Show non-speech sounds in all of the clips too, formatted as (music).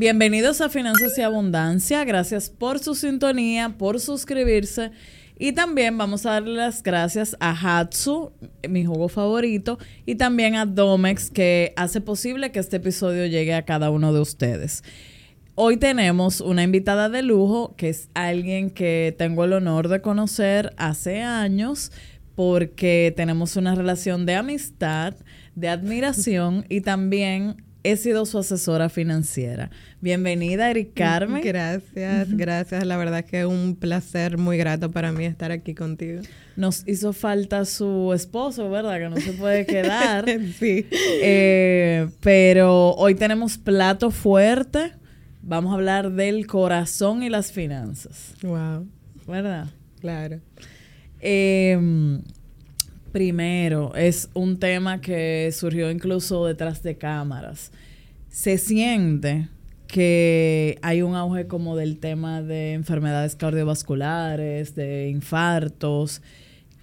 Bienvenidos a Finanzas y Abundancia. Gracias por su sintonía, por suscribirse. Y también vamos a darle las gracias a Hatsu, mi jugo favorito, y también a Domex, que hace posible que este episodio llegue a cada uno de ustedes. Hoy tenemos una invitada de lujo, que es alguien que tengo el honor de conocer hace años, porque tenemos una relación de amistad, de admiración y también he sido su asesora financiera. Bienvenida, Eric Carmen. Gracias, gracias. La verdad que es un placer muy grato para mí estar aquí contigo. Nos hizo falta su esposo, ¿verdad? Que no se puede quedar. (laughs) sí. Eh, pero hoy tenemos plato fuerte. Vamos a hablar del corazón y las finanzas. Wow. ¿Verdad? Claro. Eh, primero, es un tema que surgió incluso detrás de cámaras. Se siente que hay un auge como del tema de enfermedades cardiovasculares, de infartos.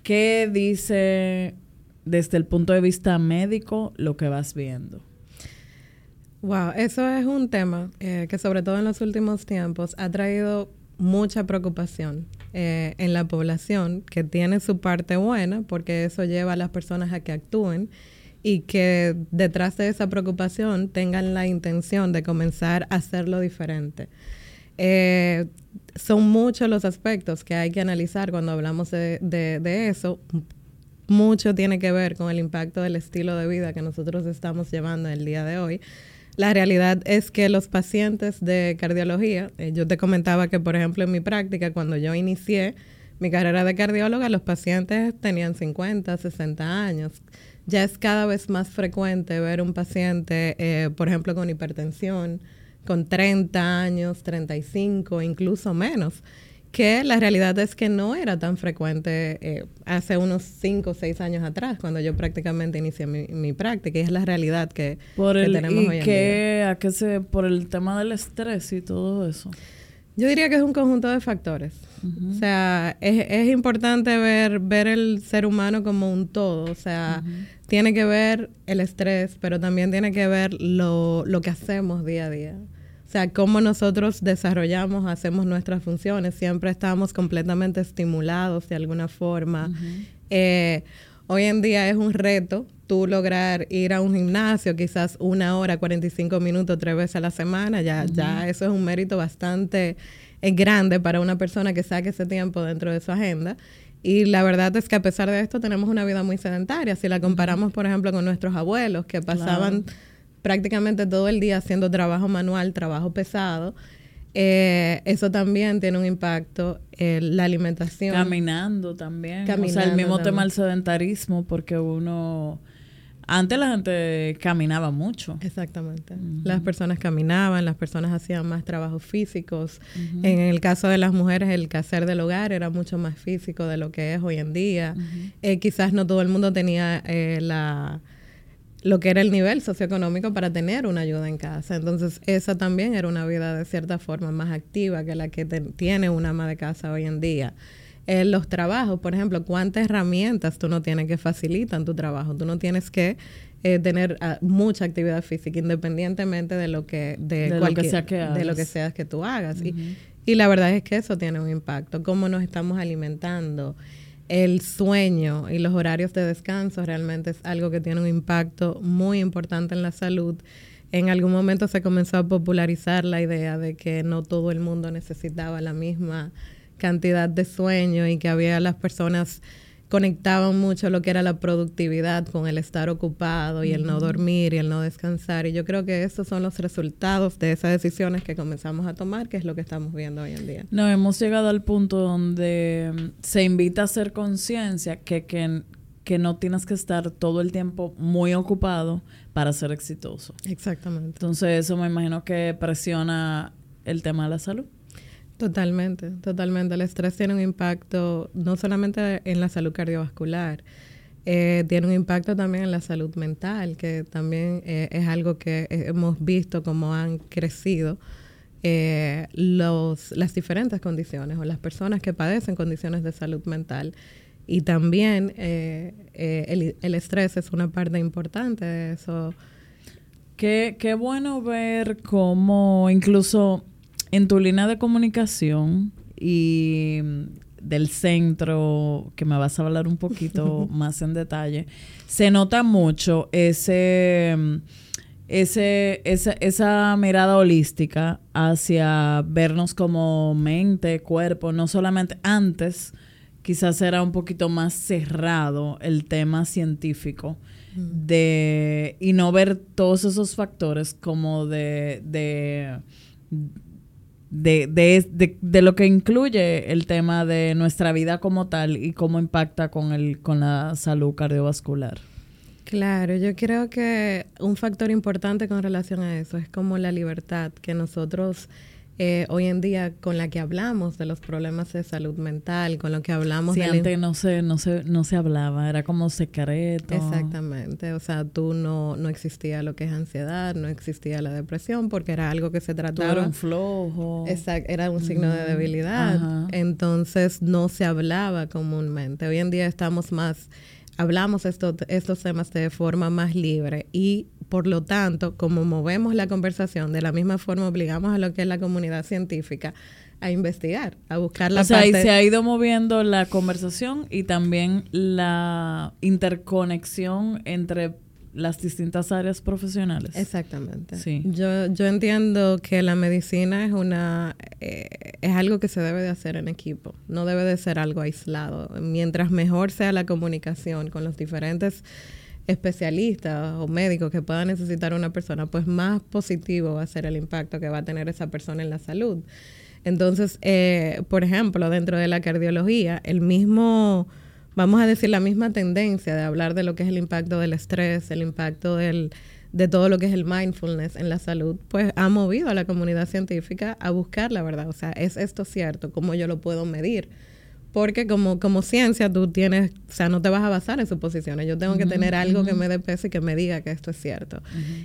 ¿Qué dice desde el punto de vista médico lo que vas viendo? Wow, eso es un tema eh, que sobre todo en los últimos tiempos ha traído mucha preocupación eh, en la población, que tiene su parte buena, porque eso lleva a las personas a que actúen y que detrás de esa preocupación tengan la intención de comenzar a hacerlo diferente. Eh, son muchos los aspectos que hay que analizar cuando hablamos de, de, eso. Mucho tiene que ver con el impacto del estilo de vida que nosotros estamos llevando el día de hoy. La realidad es que los pacientes de cardiología, eh, yo te comentaba que, por ejemplo, en mi práctica, cuando yo inicié mi carrera de cardióloga, los pacientes tenían 50, 60 años. Ya es cada vez más frecuente ver un paciente, eh, por ejemplo, con hipertensión, con 30 años, 35, incluso menos, que la realidad es que no era tan frecuente eh, hace unos 5 o 6 años atrás, cuando yo prácticamente inicié mi, práctica, y es la realidad que, tenemos hoy en día. ¿A qué se, por el tema del estrés y todo eso? Yo diría que es un conjunto de factores. O sea, es, es, importante ver, ver el ser humano como un todo. O sea, tiene que ver el estrés, pero también tiene que ver lo, lo que hacemos día a día. O sea, cómo nosotros desarrollamos, hacemos nuestras funciones. Siempre estamos completamente estimulados de alguna forma. Eh, hoy en día es un reto tú lograr ir a un gimnasio quizás una hora, 45 minutos, tres veces a la semana. Ya, ya eso es un mérito bastante eh, grande para una persona que saque ese tiempo dentro de su agenda. Y la verdad es que a pesar de esto tenemos una vida muy sedentaria. Si la comparamos, por ejemplo, con nuestros abuelos que pasaban prácticamente todo el día haciendo trabajo manual, trabajo pesado, eh, eso también tiene un impacto. en la alimentación. Caminando también. Caminando o sea, el mismo tema del sedentarismo, porque uno antes la gente caminaba mucho. Exactamente. Las personas caminaban, las personas hacían más trabajos físicos. En el caso de las mujeres, el quehacer del hogar era mucho más físico de lo que es hoy en día. Eh, quizás no todo el mundo tenía eh, la lo que era el nivel socioeconómico para tener una ayuda en casa. Entonces, esa también era una vida de cierta forma más activa que la que tiene una ama de casa hoy en día en los trabajos, por ejemplo, cuántas herramientas tú no tienes que facilitan tu trabajo. Tú no tienes que eh, tener ah, mucha actividad física independientemente de lo que de, lo que sea que de lo que seas que tú hagas. y, y, la verdad es que eso tiene un impacto. Cómo nos estamos alimentando, el sueño y los horarios de descanso realmente es algo que tiene un impacto muy importante en la salud. En algún momento se comenzó a popularizar la idea de que no todo el mundo necesitaba la misma cantidad de sueño y que había las personas conectaban mucho lo que era la productividad con el estar ocupado y el no dormir y el no descansar. Y yo creo que esos son los resultados de esas decisiones que comenzamos a tomar, que es lo que estamos viendo hoy en día. No, hemos llegado al punto donde mm, se invita a hacer conciencia que, que, que no tienes que estar todo el tiempo muy ocupado para ser exitoso. Exactamente. Entonces eso me imagino que presiona el tema de la salud. Totalmente, totalmente. El estrés tiene un impacto no solamente en la salud cardiovascular, eh, tiene un impacto también en la salud mental, que también eh, es algo que hemos visto como han crecido eh, los, las diferentes condiciones o las personas que padecen condiciones de salud mental. Y también el, el estrés es una parte importante de eso Qué, qué bueno ver cómo incluso en tu línea de comunicación y del centro, que me vas a hablar un poquito (laughs) más en detalle, se nota mucho ese, ese, esa, esa mirada holística hacia vernos como mente, cuerpo, no solamente antes, quizás era un poquito más cerrado el tema científico de y no ver todos esos factores como de, de de, de, de, lo que incluye el tema de nuestra vida como tal y cómo impacta con, el, con la salud cardiovascular. Claro, yo creo que un factor importante con relación a eso es como la libertad que nosotros eh, hoy en día con la que hablamos de los problemas de salud mental, con lo que hablamos sí, antes no se, no, se, no se hablaba, era como secreto. Exactamente, o sea, tú no, no existía lo que es ansiedad, no existía la depresión porque era algo que se trataba... Era un flojo. Exacto, era un signo de debilidad, entonces no se hablaba comúnmente. Hoy en día estamos más hablamos estos, estos temas de forma más libre y por lo tanto, como movemos la conversación, de la misma forma obligamos a lo que es la comunidad científica a investigar, a buscar la o sea, se ha ido moviendo la conversación y también la interconexión entre las distintas áreas profesionales. Exactamente. Sí. Yo, yo entiendo que la medicina es una eh, es algo que se debe de hacer en equipo, no debe de ser algo aislado. Mientras mejor sea la comunicación con los diferentes especialistas o médicos que pueda necesitar una persona, pues más positivo va a ser el impacto que va a tener esa persona en la salud. Entonces, eh, por ejemplo, dentro de la cardiología, el mismo vamos a decir, la misma tendencia de hablar de lo que es el impacto del estrés, el impacto del, de todo lo que es el mindfulness en la salud, pues ha movido a la comunidad científica a buscar la verdad. O sea, ¿es esto cierto? ¿Cómo yo lo puedo medir? Porque como, como ciencia tú tienes, o sea, no te vas a basar en suposiciones. Yo tengo que tener algo que me dé peso y que me diga que esto es cierto.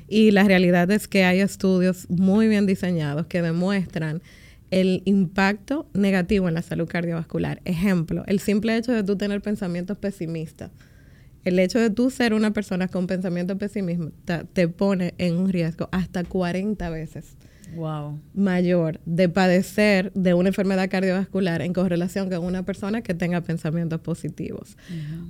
Y la realidad es que hay estudios muy bien diseñados que demuestran el impacto negativo en la salud cardiovascular. Ejemplo, el simple hecho de tú tener pensamientos pesimistas. El hecho de tú ser una persona con pensamiento pesimista te pone en un riesgo hasta 40 veces wow. mayor de padecer de una enfermedad cardiovascular en correlación con una persona que tenga pensamientos positivos.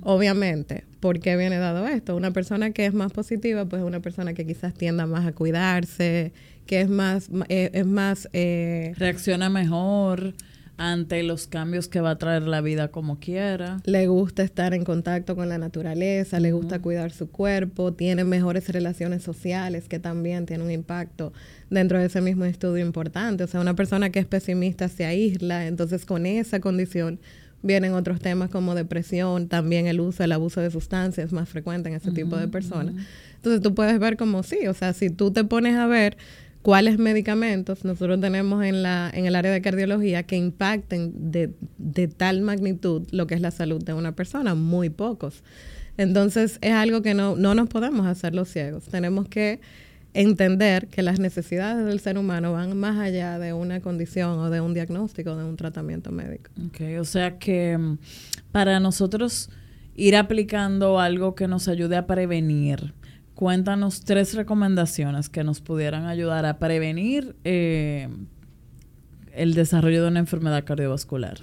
Obviamente, ¿por qué viene dado esto? Una persona que es más positiva, pues es una persona que quizás tienda más a cuidarse, que es más, eh, es más... Eh, Reacciona mejor ante los cambios que va a traer la vida como quiera. Le gusta estar en contacto con la naturaleza, le gusta cuidar su cuerpo, tiene mejores relaciones sociales que también tiene un impacto dentro de ese mismo estudio importante. O sea, una persona que es pesimista se aísla, entonces con esa condición vienen otros temas como depresión, también el uso, el abuso de sustancias más frecuente en ese tipo de personas. Entonces tú puedes ver como sí, o sea, si tú te pones a ver cuáles medicamentos nosotros tenemos en, la, en el área de cardiología que impacten de, de tal magnitud lo que es la salud de una persona, muy pocos. Entonces es algo que no, no nos podemos hacer los ciegos. Tenemos que entender que las necesidades del ser humano van más allá de una condición o de un diagnóstico, de un tratamiento médico. Okay, o sea que mm, para nosotros ir aplicando algo que nos ayude a prevenir, cuéntanos tres recomendaciones que nos pudieran ayudar a prevenir eh, el desarrollo de una enfermedad cardiovascular.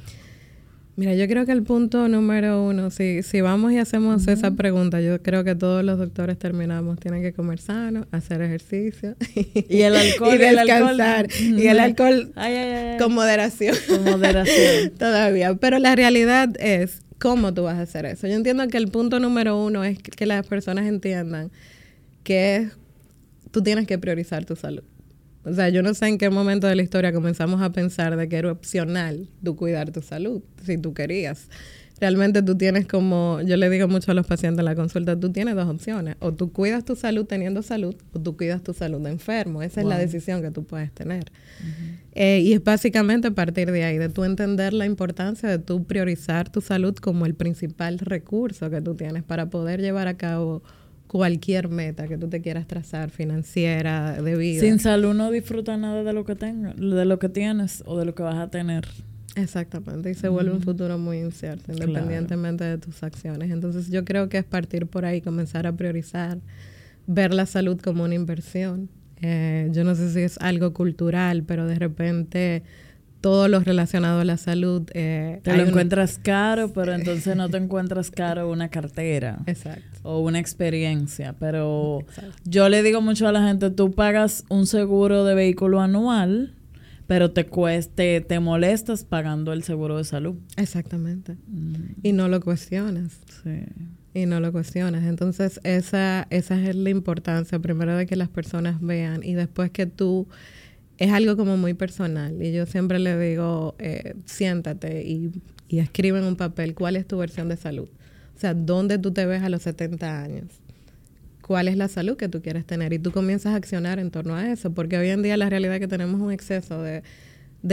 Mira, yo creo que el punto número uno, si, si vamos y hacemos esa pregunta, yo creo que todos los doctores terminamos, tienen que comer sano, hacer ejercicio y el (laughs) alcohol y descansar y el alcohol con moderación. Con moderación. (laughs) Todavía, pero la realidad es cómo tú vas a hacer eso. Yo entiendo que el punto número uno es que las personas entiendan que tú tienes que priorizar tu salud. O sea, yo no sé en qué momento de la historia comenzamos a pensar de que era opcional tú cuidar tu salud, si tú querías. Realmente tú tienes como, yo le digo mucho a los pacientes en la consulta, tú tienes dos opciones. O tú cuidas tu salud teniendo salud, o tú cuidas tu salud de enfermo. Esa es la decisión que tú puedes tener. Eh, y es básicamente a partir de ahí, de tú entender la importancia de tú priorizar tu salud como el principal recurso que tú tienes para poder llevar a cabo cualquier meta que tú te quieras trazar, financiera, de vida. Sin salud no disfrutas nada de lo que tengas, de lo que tienes o de lo que vas a tener. Exactamente, y se vuelve un futuro muy incierto, independientemente de tus acciones. Entonces yo creo que es partir por ahí, comenzar a priorizar, ver la salud como una inversión. Eh, yo no sé si es algo cultural, pero de repente todo lo relacionado a la salud. Eh, te lo encuentras caro, (laughs) pero entonces no te encuentras caro una cartera. Exacto. O una experiencia. Pero yo le digo mucho a la gente, tú pagas un seguro de vehículo anual, pero te cueste, te molestas pagando el seguro de salud. Exactamente. Mm. Y no lo cuestionas. Sí. Y no lo cuestionas. Entonces, esa, esa es la importancia, primero de que las personas vean y después que tú es algo como muy personal y yo siempre le digo, eh, siéntate y, y escribe en un papel cuál es tu versión de salud. O sea, ¿dónde tú te ves a los 70 años? ¿Cuál es la salud que tú quieres tener? Y tú comienzas a accionar en torno a eso, porque hoy en día la realidad es que tenemos un exceso de,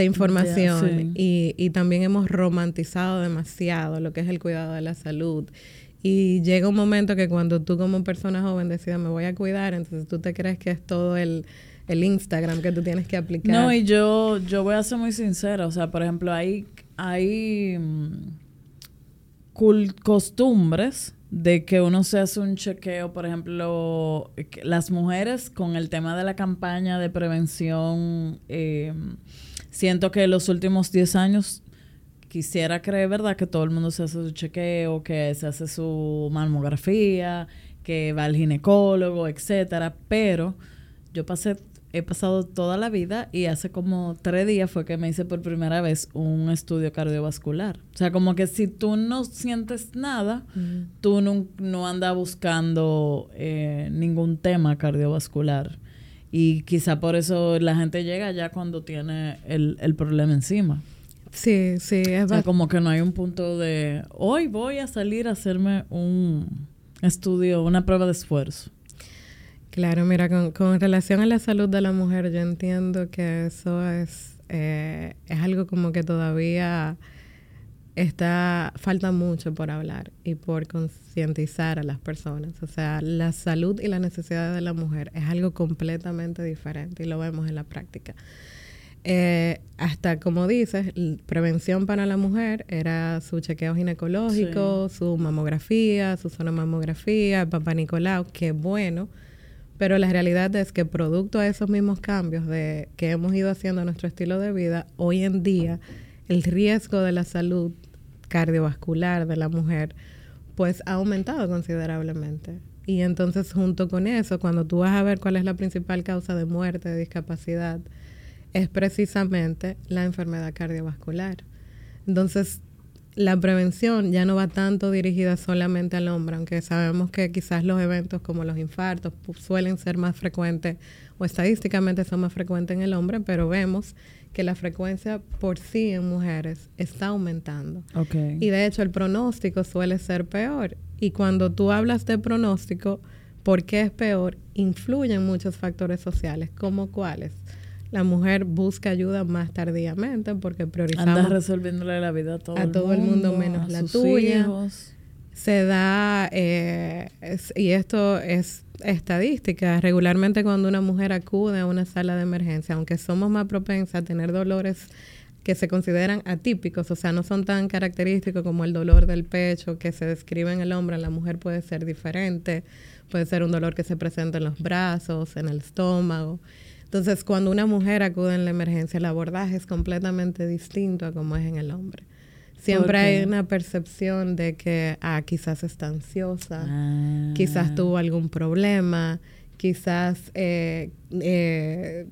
información y, y también hemos romantizado demasiado lo que es el cuidado de la salud. Y llega un momento que cuando tú como persona joven decides me voy a cuidar, entonces tú te crees que es todo el el Instagram que tú tienes que aplicar. No, y yo, yo voy a ser muy sincera. O sea, por ejemplo, hay, hay mm, costumbres de que uno se hace un chequeo, por ejemplo, las mujeres con el tema de la campaña de prevención, eh, siento que los últimos 10 años quisiera creer, ¿verdad?, que todo el mundo se hace su chequeo, que se hace su mamografía, que va al ginecólogo, etcétera, pero yo pasé he pasado toda la vida y hace como tres días fue que me hice por primera vez un estudio cardiovascular. O sea, como que si tú no sientes nada, tú no, andas buscando eh, ningún tema cardiovascular. Y quizá por eso la gente llega ya cuando tiene el, el problema encima. Sí, sí, es O sea, como que no hay un punto de, hoy voy a salir a hacerme un estudio, una prueba de esfuerzo. Claro, mira, con, relación a la salud de la mujer, yo entiendo que eso es, eh, es algo como que todavía está, falta mucho por hablar y por concientizar a las personas. O sea, la salud y la necesidad de la mujer es algo completamente diferente y lo vemos en la práctica. Eh, hasta como dices, prevención para la mujer era su chequeo ginecológico, su mamografía, su sonomamografía, el papá Nicolau, qué bueno pero la realidad es que producto de esos mismos cambios de, que hemos ido haciendo en nuestro estilo de vida, hoy en día el riesgo de la salud cardiovascular de la mujer pues ha aumentado considerablemente. Y entonces junto con eso, cuando tú vas a ver cuál es la principal causa de muerte, de discapacidad, es precisamente la enfermedad cardiovascular. Entonces, la prevención ya no va tanto dirigida solamente al hombre, aunque sabemos que quizás los eventos como los infartos suelen ser más frecuentes o estadísticamente son más frecuentes en el hombre, pero vemos que la frecuencia por sí en mujeres está aumentando. Y de hecho el pronóstico suele ser peor. Y cuando tú hablas de pronóstico, ¿por qué es peor? Influyen muchos factores sociales, como cuáles la mujer busca ayuda más tardíamente porque priorizamos Andas resolviéndole la vida a todo, a todo el mundo menos la tuya. Se da, eh, y esto es estadística, regularmente cuando una mujer acude a una sala de emergencia, aunque somos más propensas a tener dolores que se consideran atípicos, o sea, no son tan característicos como el dolor del pecho que se describe en el hombre, en la mujer puede ser diferente, puede ser un dolor que se presenta en los brazos, en el estómago. Entonces, cuando una mujer acude en la emergencia, el abordaje es completamente distinto a como es en el hombre. Siempre hay una percepción de que, ah, quizás está ansiosa, ah. quizás tuvo algún problema, quizás eh, eh,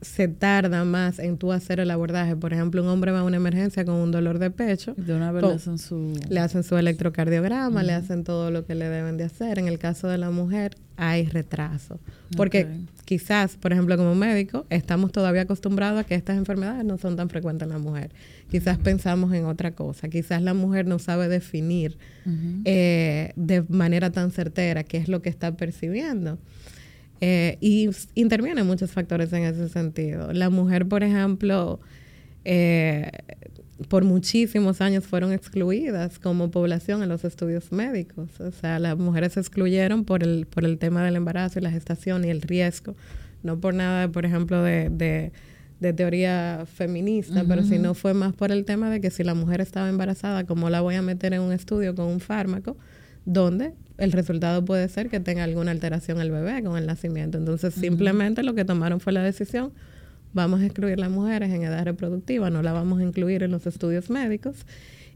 se tarda más en tú hacer el abordaje. Por ejemplo, un hombre va a una emergencia con un dolor de pecho. De una vez le hacen su... Le hacen su electrocardiograma, le hacen todo lo que le deben de hacer. En el caso de la mujer hay retraso. Porque quizás, por ejemplo, como médico, estamos todavía acostumbrados a que estas enfermedades no son tan frecuentes en la mujer. Quizás pensamos en otra cosa. Quizás la mujer no sabe definir eh, de manera tan certera qué es lo que está percibiendo. Eh, y intervienen muchos factores en ese sentido. La mujer, por ejemplo, eh, por muchísimos años fueron excluidas como población en los estudios médicos. O sea, las mujeres se excluyeron por el, por el tema del embarazo y la gestación y el riesgo. No por nada, por ejemplo, de, de, de teoría feminista, pero si no fue más por el tema de que si la mujer estaba embarazada, ¿cómo la voy a meter en un estudio con un fármaco? donde el resultado puede ser que tenga alguna alteración el bebé con el nacimiento. Entonces, simplemente lo que tomaron fue la decisión, vamos a excluir las mujeres en edad reproductiva, no la vamos a incluir en los estudios médicos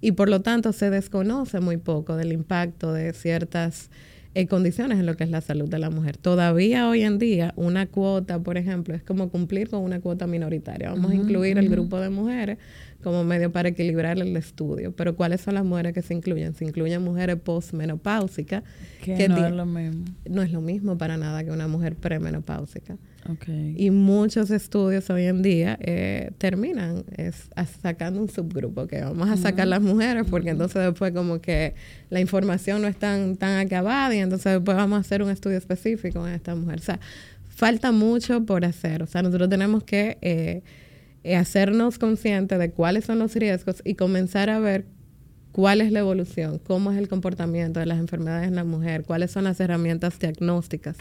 y por lo tanto se desconoce muy poco del impacto de ciertas eh, condiciones en lo que es la salud de la mujer. Todavía hoy en día una cuota, por ejemplo, es como cumplir con una cuota minoritaria. Vamos a incluir el grupo de mujeres como medio para equilibrar el estudio. Pero ¿cuáles son las mujeres que se incluyen? Se incluyen mujeres postmenopáusicas. Que, no es lo mismo. No es lo mismo para nada que una mujer premenopáusica. Y muchos estudios hoy en día eh, terminan es, sacando un subgrupo, que vamos a sacar las mujeres, porque entonces después como que la información no es tan, tan acabada y entonces después vamos a hacer un estudio específico en esta mujer. O sea, falta mucho por hacer. O sea, nosotros tenemos que eh, hacernos conscientes de cuáles son los riesgos y comenzar a ver cuál es la evolución, cómo es el comportamiento de las enfermedades en la mujer, cuáles son las herramientas diagnósticas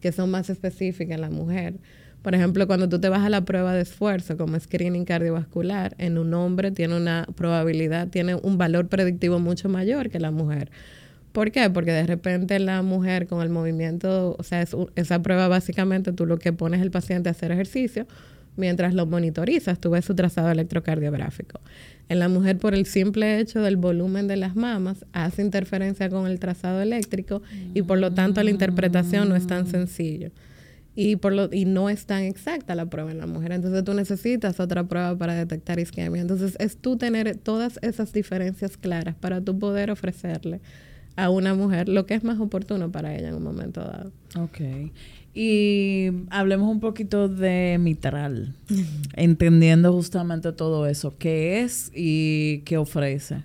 que son más específicas en la mujer. Por ejemplo, cuando tú te vas a la prueba de esfuerzo como screening cardiovascular, en un hombre tiene una probabilidad, tiene un valor predictivo mucho mayor que la mujer. ¿Por qué? Porque de repente la mujer con el movimiento, o sea, esa prueba básicamente tú lo que pones el paciente a hacer ejercicio, mientras lo monitorizas, tú ves su trazado electrocardiográfico. En la mujer, por el simple hecho del volumen de las mamas, hace interferencia con el trazado eléctrico y por lo tanto la interpretación no es tan sencillo. Y, por lo, y no es tan exacta la prueba en la mujer. Entonces tú necesitas otra prueba para detectar isquemia. Entonces es tú tener todas esas diferencias claras para tú poder ofrecerle a una mujer lo que es más oportuno para ella en un momento dado. Ok. Y hablemos un poquito de mitral, entendiendo justamente todo eso, qué es y qué ofrece.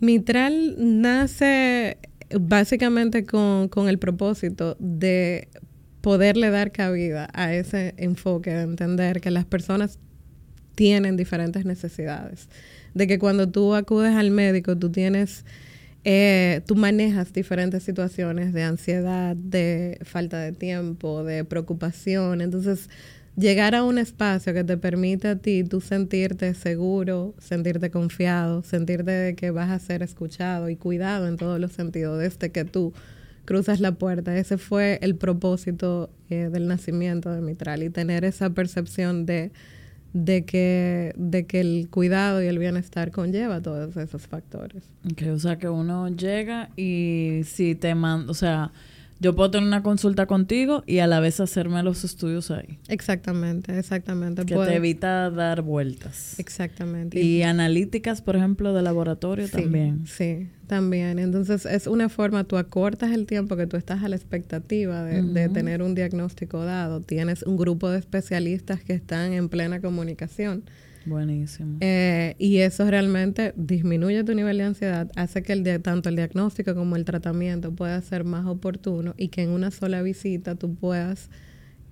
Mitral nace básicamente con, con el propósito de poderle dar cabida a ese enfoque de entender que las personas tienen diferentes necesidades, de que cuando tú acudes al médico tú tienes eh, tú manejas diferentes situaciones de ansiedad, de falta de tiempo, de preocupación. Entonces, llegar a un espacio que te permite a ti tú sentirte seguro, sentirte confiado, sentirte que vas a ser escuchado y cuidado en todos los sentidos desde que tú cruzas la puerta. Ese fue el propósito eh, del nacimiento de Mitral y tener esa percepción de de que, de que el cuidado y el bienestar conlleva todos esos factores. Okay, o sea que uno llega y si te manda, o sea, yo puedo tener una consulta contigo y a la vez hacerme los estudios ahí. Exactamente, exactamente. Que te evita dar vueltas. Exactamente. Y analíticas, por ejemplo, de laboratorio también. Sí, también. Entonces, es una forma, tú acortas el tiempo que tú estás a la expectativa de, de tener un diagnóstico dado. Tienes un grupo de especialistas que están en plena comunicación Buenísimo. Eh, y eso realmente disminuye tu nivel de ansiedad, hace que el tanto el diagnóstico como el tratamiento pueda ser más oportuno y que en una sola visita tú puedas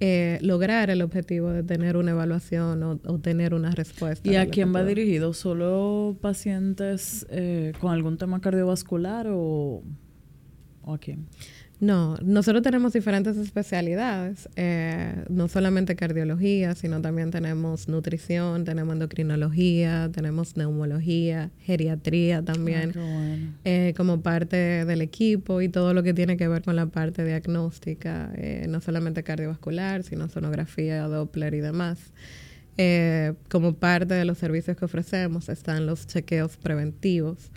eh, lograr el objetivo de tener una evaluación o, tener una respuesta. ¿Y a quién va dirigido? ¿Solo pacientes eh, con algún tema cardiovascular o, o a quién? No, nosotros tenemos diferentes especialidades, eh, no solamente cardiología, sino también tenemos nutrición, tenemos endocrinología, tenemos neumología, geriatría también, ah, eh, como parte del equipo y todo lo que tiene que ver con la parte diagnóstica, eh, no solamente cardiovascular, sino sonografía, Doppler y demás. como parte de los servicios que ofrecemos están los chequeos preventivos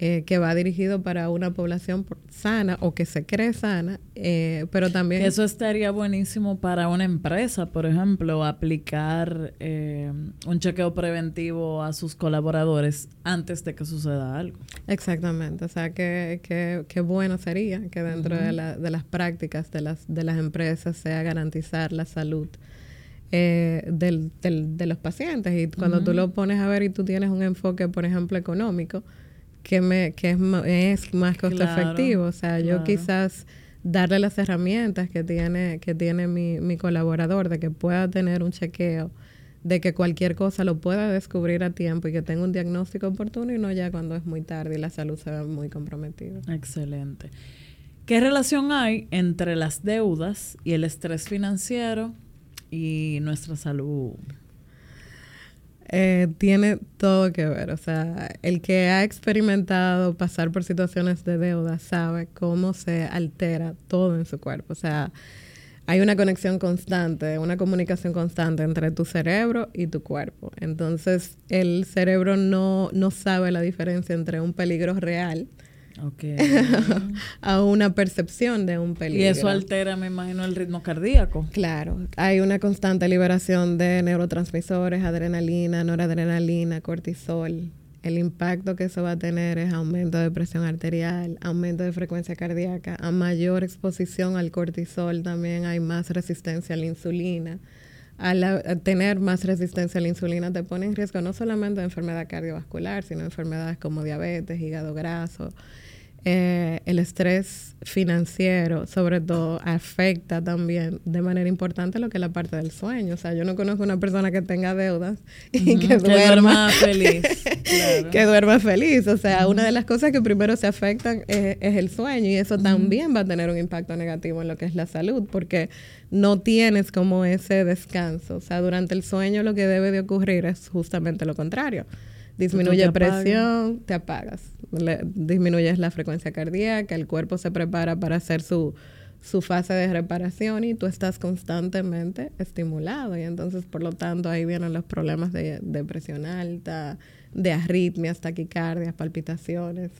eh, que va dirigido para una población sana o que se cree sana, eh, pero también... Eso estaría buenísimo para una empresa, por ejemplo, aplicar eh, un chequeo preventivo a sus colaboradores antes de que suceda algo. Exactamente, o sea, que, que, bueno sería que dentro de, la, de, las prácticas de las, de las empresas sea garantizar la salud. del, del, de los pacientes y cuando tú lo pones a ver y tú tienes un enfoque, por ejemplo, económico, que, me, que es, es más costo efectivo. O sea, yo quizás darle las herramientas que tiene, que tiene mi, mi colaborador, de que pueda tener un chequeo, de que cualquier cosa lo pueda descubrir a tiempo y que tenga un diagnóstico oportuno y no ya cuando es muy tarde y la salud se ve muy comprometida. Excelente. ¿Qué relación hay entre las deudas y el estrés financiero y nuestra salud? Eh, tiene todo que ver. O sea, el que ha experimentado pasar por situaciones de deuda sabe cómo se altera todo en su cuerpo. O sea, hay una conexión constante, una comunicación constante entre tu cerebro y tu cuerpo. Entonces, el cerebro no, no sabe la diferencia entre un peligro real (laughs) a una percepción de un peligro. Y eso altera, me imagino, el ritmo cardíaco. Claro, hay una constante liberación de neurotransmisores, adrenalina, noradrenalina, cortisol. El impacto que eso va a tener es aumento de presión arterial, aumento de frecuencia cardíaca, a mayor exposición al cortisol también hay más resistencia a la insulina. Al tener más resistencia a la insulina te pone en riesgo no solamente de enfermedad cardiovascular, sino enfermedades como diabetes, hígado graso, eh, el estrés financiero, sobre todo, afecta también de manera importante lo que es la parte del sueño. O sea, yo no conozco una persona que tenga deudas y que, duerma, feliz. (laughs) Que duerma feliz. O sea, una de las cosas que primero se afectan es, el sueño y eso también va a tener un impacto negativo en lo que es la salud porque no tienes como ese descanso. O sea, durante el sueño lo que debe de ocurrir es justamente lo contrario disminuye presión, te apagas. Disminuyes la frecuencia cardíaca, el cuerpo se prepara para hacer su, su fase de reparación y tú estás constantemente estimulado y entonces por lo tanto ahí vienen los problemas de, de presión alta, de arritmias, taquicardias, palpitaciones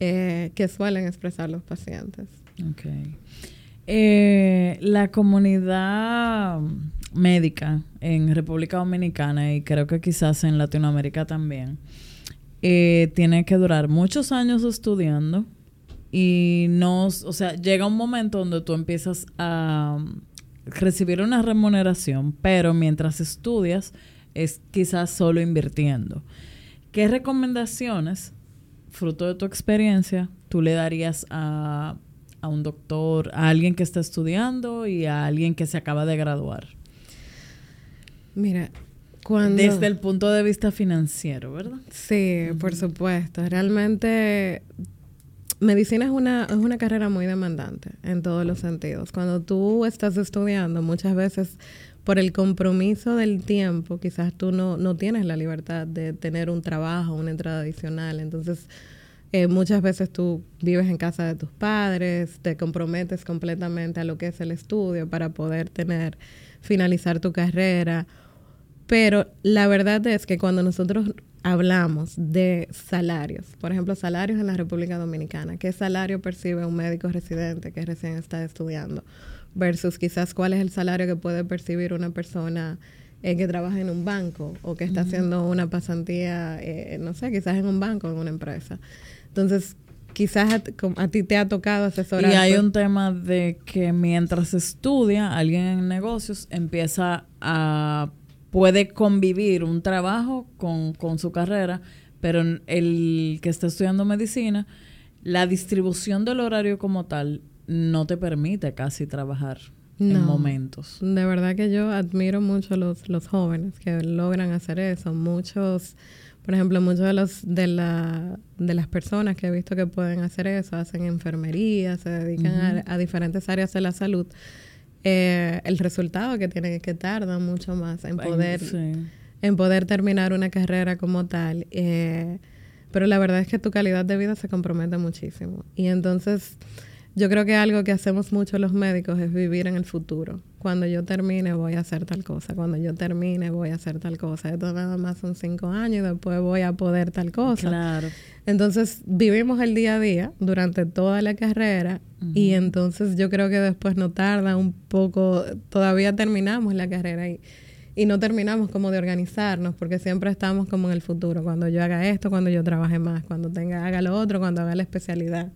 eh, que suelen expresar los pacientes. Okay. Eh, la comunidad médica en República Dominicana y creo que quizás en Latinoamérica también, eh, tiene que durar muchos años estudiando y no, o sea, llega un momento donde tú empiezas a recibir una remuneración, pero mientras estudias es quizás solo invirtiendo. ¿Qué recomendaciones, fruto de tu experiencia, tú le darías a, a un doctor, a alguien que está estudiando y a alguien que se acaba de graduar? Mira, cuando... Desde el punto de vista financiero, ¿verdad? Sí, por supuesto. Realmente medicina es una, es una carrera muy demandante en todos los sentidos. Cuando tú estás estudiando, muchas veces por el compromiso del tiempo, quizás tú no, no tienes la libertad de tener un trabajo, una entrada adicional. Entonces, eh, muchas veces tú vives en casa de tus padres, te comprometes completamente a lo que es el estudio para poder tener, finalizar tu carrera pero la verdad es que cuando nosotros hablamos de salarios, por ejemplo, salarios en la República Dominicana, ¿qué salario percibe un médico residente que recién está estudiando? Versus quizás cuál es el salario que puede percibir una persona eh, que trabaja en un banco o que está haciendo una pasantía, eh, no sé, quizás en un banco, en una empresa. Entonces, quizás a, a, ti te ha tocado asesorar. Y hay un tema de que mientras estudia, alguien en negocios empieza a puede convivir un trabajo con, su carrera, pero el que está estudiando medicina, la distribución del horario como tal no te permite casi trabajar en momentos. De verdad que yo admiro mucho a los, los jóvenes que logran hacer eso. Muchos, por ejemplo, muchos de los de la de las personas que he visto que pueden hacer eso, hacen enfermería, se dedican a, a diferentes áreas de la salud eh, el resultado que tiene que tarda mucho más en poder, en poder terminar una carrera como tal. Eh, pero la verdad es que tu calidad de vida se compromete muchísimo. Y entonces yo creo que algo que hacemos mucho los médicos es vivir en el futuro. Cuando yo termine voy a hacer tal cosa, cuando yo termine voy a hacer tal cosa. Esto nada más son cinco años y después voy a poder tal cosa. Claro. Entonces vivimos el día a día durante toda la carrera y entonces yo creo que después no tarda un poco, todavía terminamos la carrera y, y no terminamos como de organizarnos porque siempre estamos como en el futuro, cuando yo haga esto, cuando yo trabaje más, cuando tenga, haga lo otro, cuando haga la especialidad.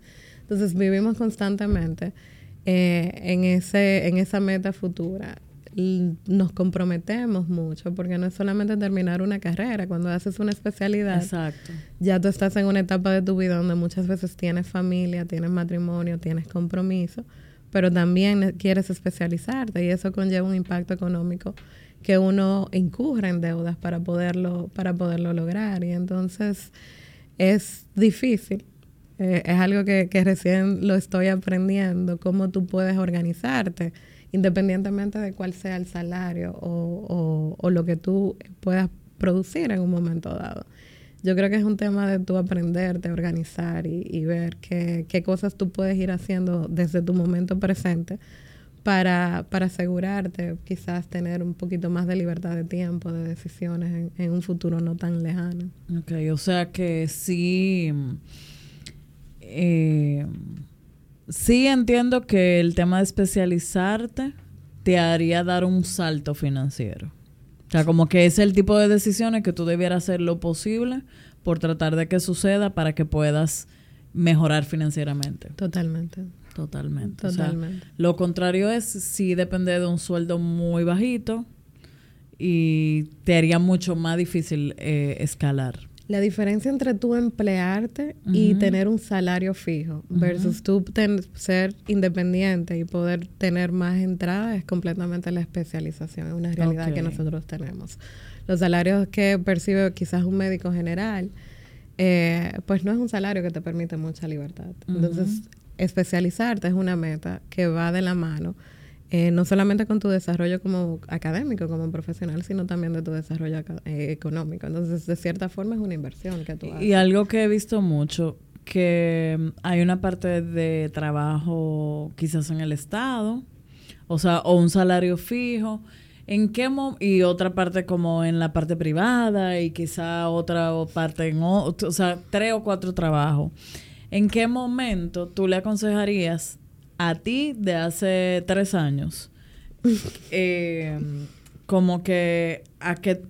Entonces vivimos constantemente eh, en, ese, en esa meta futura. nos comprometemos mucho porque no es solamente terminar una carrera, cuando haces una especialidad, ya tú estás en una etapa de tu vida donde muchas veces tienes familia, tienes matrimonio, tienes compromiso, pero también quieres especializarte y eso conlleva un impacto económico que uno incurre en deudas para poderlo, para poderlo lograr. Y entonces es difícil, eh, es algo que, recién lo estoy aprendiendo, cómo tú puedes organizarte, independientemente de cuál sea el salario o, o, lo que tú puedas producir en un momento dado. Yo creo que es un tema de tú aprenderte, organizar y, y ver qué, qué cosas tú puedes ir haciendo desde tu momento presente para, para asegurarte quizás tener un poquito más de libertad de tiempo, de decisiones en, en un futuro no tan lejano. Ok, o sea que sí, eh, sí entiendo que el tema de especializarte te haría dar un salto financiero. O sea, como que es el tipo de decisiones que tú debieras hacer lo posible por tratar de que suceda para que puedas mejorar financieramente. Totalmente. Totalmente. O sea, Totalmente. lo contrario es si depende de un sueldo muy bajito y te haría mucho más difícil eh, escalar. La diferencia entre tú emplearte y tener un salario fijo versus tú ten- ser independiente y poder tener más entrada es completamente la especialización, es una realidad que nosotros tenemos. Los salarios que percibe quizás un médico general, eh, pues no es un salario que te permite mucha libertad. Entonces, especializarte es una meta que va de la mano eh, no solamente con tu desarrollo como académico, como profesional, sino también de tu desarrollo eh, económico. Entonces, de cierta forma, es una inversión que tú haces. Y algo que he visto mucho, que mm, hay una parte de trabajo quizás en el Estado, o sea, o un salario fijo, ¿en qué mo- y otra parte como en la parte privada y quizá otra parte en o, o sea, tres o cuatro trabajos. ¿En qué momento tú le aconsejarías a ti de hace tres años (laughs) eh, como que a que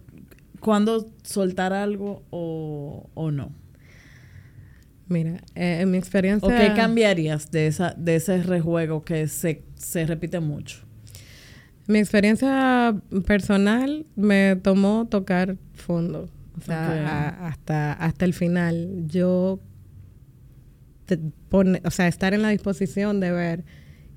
cuando soltar algo o, o no? Mira, eh, en mi experiencia... ¿O qué cambiarías de esa de ese rejuego que se, se repite mucho? Mi experiencia personal me tomó tocar fondo. O sea, a- hasta, hasta el final. Yo, te pone- o sea, estar en la disposición de ver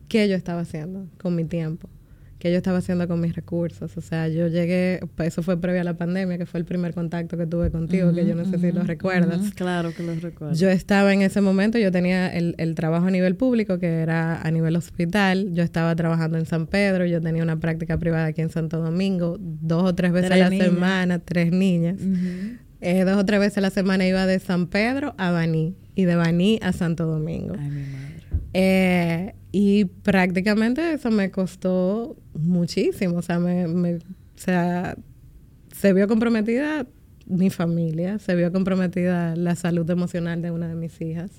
qué yo estaba haciendo con mi tiempo, qué yo estaba haciendo con mis recursos. O sea, yo llegué, pues, eso fue previo a la pandemia, que fue el primer contacto que tuve contigo, que yo no sé si lo recuerdas. claro que lo recuerdo. Yo estaba en ese momento, yo tenía el, el trabajo a nivel público, que era a nivel hospital. Yo estaba trabajando en San Pedro, yo tenía una práctica privada aquí en Santo Domingo, dos o tres veces Tres a la niñas. semana, tres niñas. Eh, dos o tres veces a la semana iba de San Pedro a Baní y de Baní a Santo Domingo. Ay, mi madre. Eh, y prácticamente eso me costó muchísimo. O sea, me, me- o sea, se vio comprometida mi familia, se vio comprometida la salud emocional de una de mis hijas.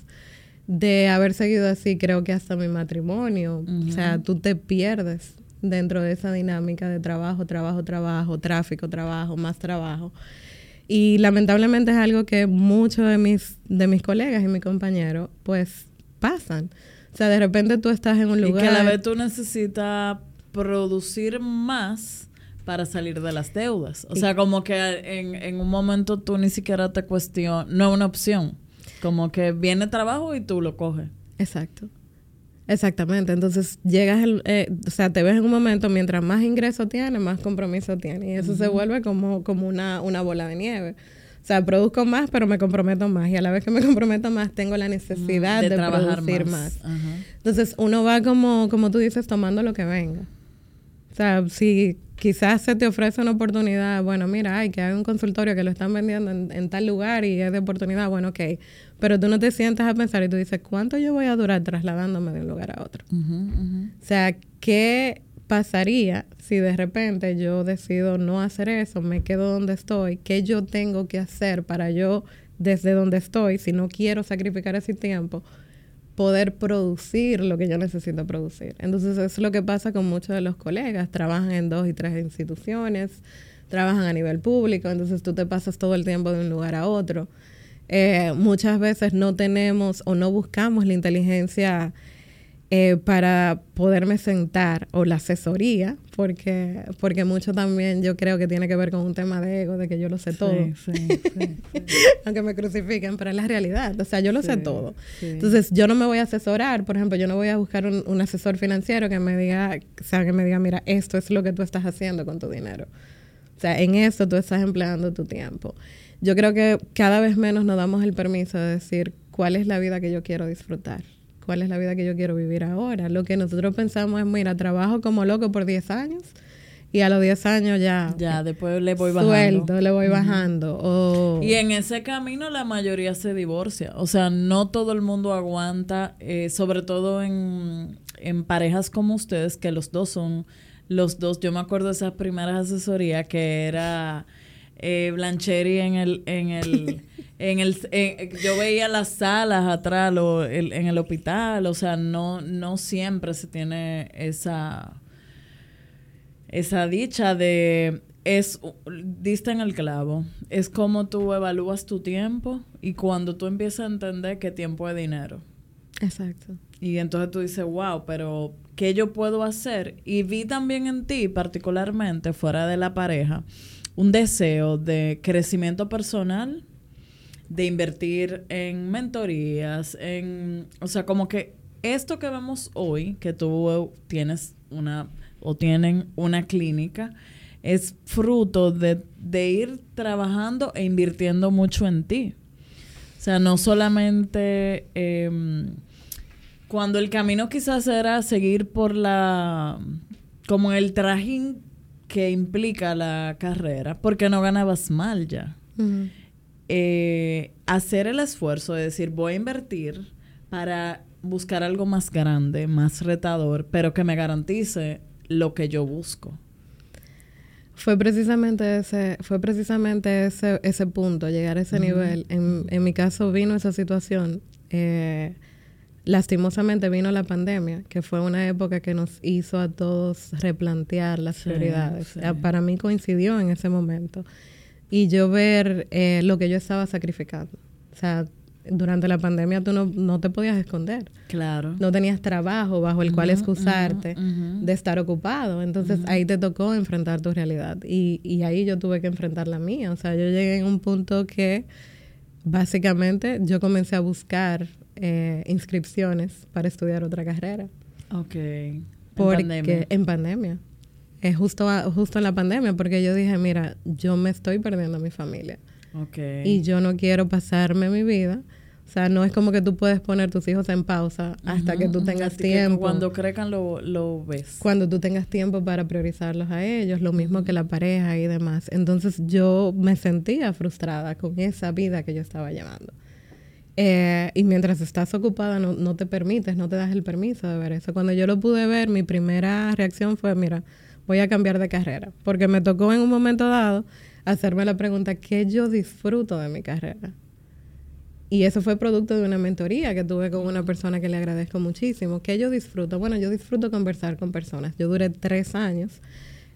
De haber seguido así, creo que hasta mi matrimonio. O sea, tú te pierdes dentro de esa dinámica de trabajo, trabajo, trabajo, tráfico, trabajo, más trabajo. Y lamentablemente es algo que muchos de mis, de mis colegas y mis compañeros, pues, pasan. O sea, de repente tú estás en un lugar... Y que a la vez tú necesitas producir más para salir de las deudas. O sea, como que en, en un momento tú ni siquiera te cuestionas, no es una opción. Como que viene trabajo y tú lo coges. Exacto. Exactamente. Entonces llegas, el- eh, o sea, te ves en un momento, mientras más ingreso tienes, más compromiso tienes. Y eso se vuelve como, como una, una bola de nieve. O sea, produzco más, pero me comprometo más. Y a la vez que me comprometo más, tengo la necesidad de, producir más. Ajá. Entonces uno va como, como tú dices, tomando lo que venga. O sea, si quizás se te ofrece una oportunidad, bueno, mira, hay que hay un consultorio que lo están vendiendo en, en tal lugar y es de oportunidad, bueno, ok. Pero tú no te sientas a pensar y tú dices, ¿cuánto yo voy a durar trasladándome de un lugar a otro? O sea, ¿qué pasaría si de repente yo decido no hacer eso, me quedo donde estoy? ¿Qué yo tengo que hacer para yo, desde donde estoy, si no quiero sacrificar ese tiempo, poder producir lo que yo necesito producir? Entonces, eso es lo que pasa con muchos de los colegas. Trabajan en dos y tres instituciones, trabajan a nivel público, entonces tú te pasas todo el tiempo de un lugar a otro. Eh, muchas veces no tenemos o no buscamos la inteligencia eh, para poderme sentar o la asesoría, porque, porque mucho también yo creo que tiene que ver con un tema de ego, de que yo lo sé todo, Sí, sí, (laughs) sí, sí. aunque me crucifiquen, pero es la realidad, o sea, yo lo sé todo. Entonces, yo no me voy a asesorar, por ejemplo, yo no voy a buscar un, un asesor financiero que me diga, o sea, que me diga, mira, esto es lo que tú estás haciendo con tu dinero. O sea, en esto tú estás empleando tu tiempo. Yo creo que cada vez menos nos damos el permiso de decir cuál es la vida que yo quiero disfrutar, cuál es la vida que yo quiero vivir ahora. Lo que nosotros pensamos es, mira, trabajo como loco por 10 años y a los 10 años ya... Ya, después le voy bajando. Suelto, le voy bajando. Y en ese camino la mayoría se divorcia. O sea, no todo el mundo aguanta, eh, sobre todo en, en parejas como ustedes, que los dos son los dos. Yo me acuerdo de esas primeras asesorías que era eh, Blancheri en el... En el (laughs) en el yo veía las salas atrás en el hospital o sea no no siempre se tiene esa esa dicha de es diste en el clavo es como tú evalúas tu tiempo y cuando tú empiezas a entender que tiempo es dinero. Exacto. Y entonces tú dices wow pero qué yo puedo hacer y vi también en ti particularmente fuera de la pareja un deseo de crecimiento personal de invertir en mentorías en o sea como que esto que vemos hoy que tú tienes una o tienen una clínica, es fruto de, ir trabajando e invirtiendo mucho en ti. O sea, no solamente em, cuando el camino quizás era seguir por la, como el trajín que implica la carrera, porque no ganabas mal ya. Eh, hacer el esfuerzo de decir, voy a invertir para buscar algo más grande, más retador, pero que me garantice lo que yo busco. Fue precisamente ese, fue precisamente ese, ese punto, llegar a ese nivel. En, en, mi caso vino esa situación. Eh, lastimosamente vino la pandemia, que fue una época que nos hizo a todos replantear las prioridades. Para mí coincidió en ese momento. Y yo ver eh, lo que yo estaba sacrificando. O sea, durante la pandemia tú no, te podías esconder. Claro. No tenías trabajo bajo el cual excusarte de estar ocupado. Entonces ahí te tocó enfrentar tu realidad. Y, y ahí yo tuve que enfrentar la mía. O sea, yo llegué en un punto que básicamente yo comencé a buscar eh, inscripciones para estudiar otra carrera. Ok. Porque, en pandemia. En pandemia. Es justo, justo en la pandemia, porque yo dije, mira, yo me estoy perdiendo a mi familia. Okay. Y yo no quiero pasarme mi vida o sea, no es como que tú puedes poner tus hijos en pausa hasta que tú tengas tiempo. cuando crezcan lo, lo, ves. Cuando tú tengas tiempo para priorizarlos a ellos, lo mismo que la pareja y demás. Entonces yo me sentía frustrada con esa vida que yo estaba llevando. Eh, y mientras estás ocupada no, no te permites, no te das el permiso de ver eso. Cuando yo lo pude ver, mi primera reacción fue, mira, voy a cambiar de carrera. Porque me tocó en un momento dado hacerme la pregunta, ¿qué yo disfruto de mi carrera? Y eso fue producto de una mentoría que tuve con una persona que le agradezco muchísimo. que yo disfruto? Bueno, yo disfruto conversar con personas. Yo duré tres años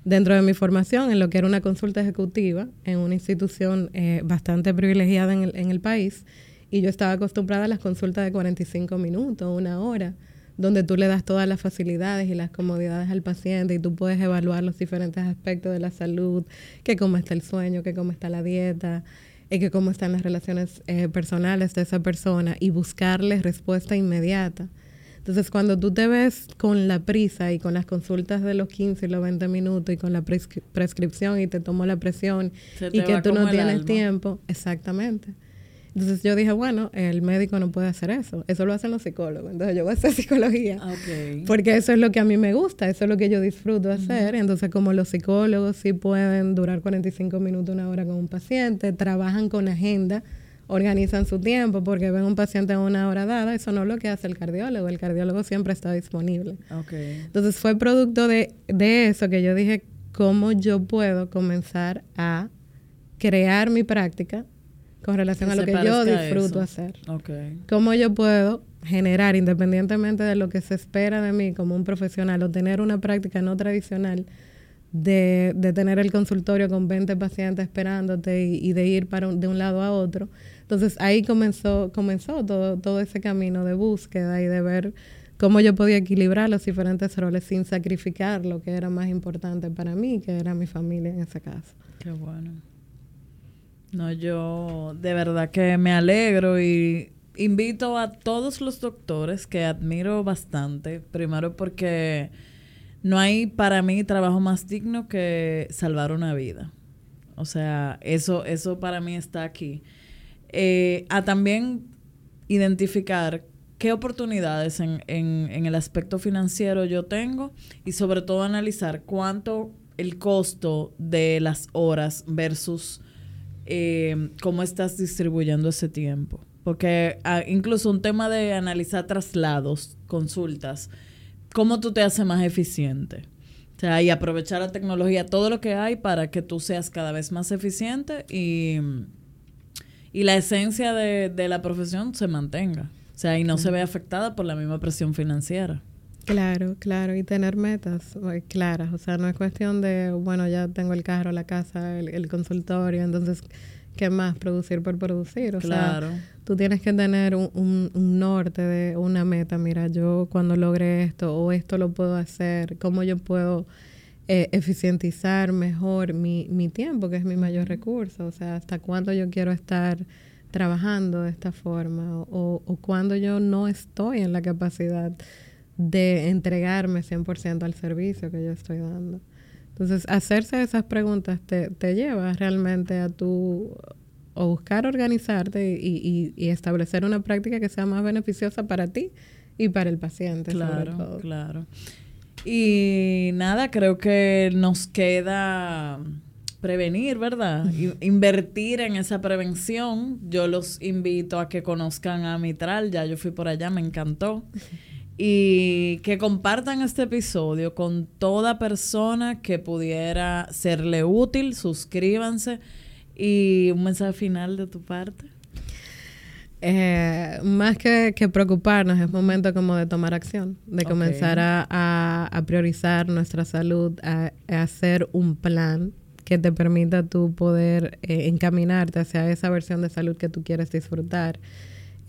dentro de mi formación en lo que era una consulta ejecutiva en una institución eh, bastante privilegiada en el, en el país. Y yo estaba acostumbrada a las consultas de 45 minutos, una hora, donde tú le das todas las facilidades y las comodidades al paciente y tú puedes evaluar los diferentes aspectos de la salud, que cómo está el sueño, que cómo está la dieta, y que cómo están las relaciones eh, personales de esa persona y buscarle respuesta inmediata. Entonces, cuando tú te ves con la prisa y con las consultas de los 15 y los 20 minutos y con la prescripción y te tomó la presión y que tú no tienes tiempo, exactamente. Entonces yo dije, bueno, el médico no puede hacer eso. Eso lo hacen los psicólogos. Entonces yo voy a hacer (laughs) psicología. Porque eso es lo que a mí me gusta, eso es lo que yo disfruto hacer. Entonces como los psicólogos sí pueden durar 45 minutos, una hora con un paciente, trabajan con agenda, organizan su tiempo porque ven un paciente en una hora dada, eso no es lo que hace el cardiólogo. El cardiólogo siempre está disponible. Entonces fue producto de, de eso que yo dije, ¿cómo yo puedo comenzar a crear mi práctica con relación a lo que yo disfruto hacer. ¿Cómo yo puedo generar, independientemente de lo que se espera de mí como un profesional, o tener una práctica no tradicional de, de tener el consultorio con 20 pacientes esperándote y, de ir para de un lado a otro? Entonces ahí comenzó, comenzó todo, todo ese camino de búsqueda y de ver cómo yo podía equilibrar los diferentes roles sin sacrificar lo que era más importante para mí, que era mi familia en ese caso. Qué bueno. No, yo de verdad que me alegro y invito a todos los doctores que admiro bastante, primero porque no hay para mí trabajo más digno que salvar una vida. O sea, eso, eso para mí está aquí. Eh, a también identificar qué oportunidades en, en, en, el aspecto financiero yo tengo y sobre todo analizar cuánto el costo de las horas versus eh, cómo estás distribuyendo ese tiempo. Porque ah, incluso un tema de analizar traslados, consultas, cómo tú te haces más eficiente. O sea, y aprovechar la tecnología, todo lo que hay para que tú seas cada vez más eficiente y, y la esencia de, de la profesión se mantenga. O sea, y no se ve afectada por la misma presión financiera. Claro, claro, y tener metas eh, claras, o sea, no es cuestión de, bueno, ya tengo el carro, la casa, el, consultorio, entonces, ¿qué más? Producir por producir, o claro. sea, tú tienes que tener un, un, norte de una meta, mira, yo cuando logre esto o esto lo puedo hacer, cómo yo puedo eh, eficientizar mejor mi, mi tiempo, que es mi mayor recurso, o sea, hasta cuándo yo quiero estar trabajando de esta forma o, o cuando yo no estoy en la capacidad de entregarme 100% al servicio que yo estoy dando. Entonces, hacerse esas preguntas te, te lleva realmente a tu o buscar organizarte y, y, establecer una práctica que sea más beneficiosa para ti y para el paciente. Claro, claro. Y nada, creo que nos queda prevenir, ¿verdad? Invertir en esa prevención. Yo los invito a que conozcan a Mitral, ya yo fui por allá, me encantó y que compartan este episodio con toda persona que pudiera serle útil, suscríbanse y un mensaje final de tu parte. Eh, más que, preocuparnos, es momento como de tomar acción, de comenzar a, priorizar nuestra salud, a, hacer un plan que te permita tú poder eh, encaminarte hacia esa versión de salud que tú quieres disfrutar.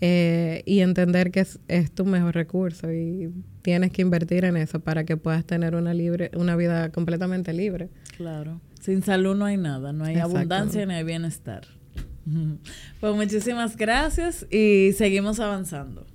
Eh, y entender que es, tu mejor recurso y tienes que invertir en eso para que puedas tener una libre una vida completamente libre. Claro. Sin salud no hay nada, no hay abundancia ni hay bienestar. (laughs) Pues muchísimas gracias y seguimos avanzando.